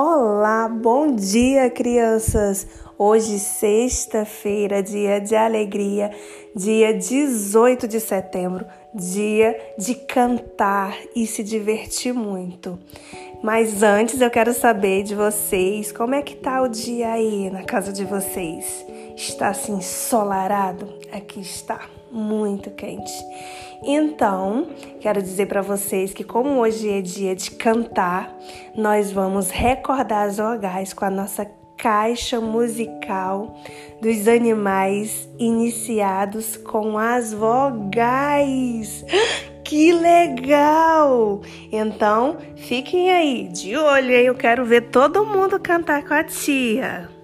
Olá, bom dia, crianças! Hoje, sexta-feira, dia de alegria, dia 18 de setembro, dia de cantar e se divertir muito. Mas antes eu quero saber de vocês, como é que tá o dia aí na casa de vocês? Está assim ensolarado? Aqui está muito quente. Então, quero dizer para vocês que como hoje é dia de cantar, nós vamos recordar as vogais com a nossa caixa musical dos animais iniciados com as vogais. Que legal! Então, fiquem aí de olho, eu quero ver todo mundo cantar com a tia.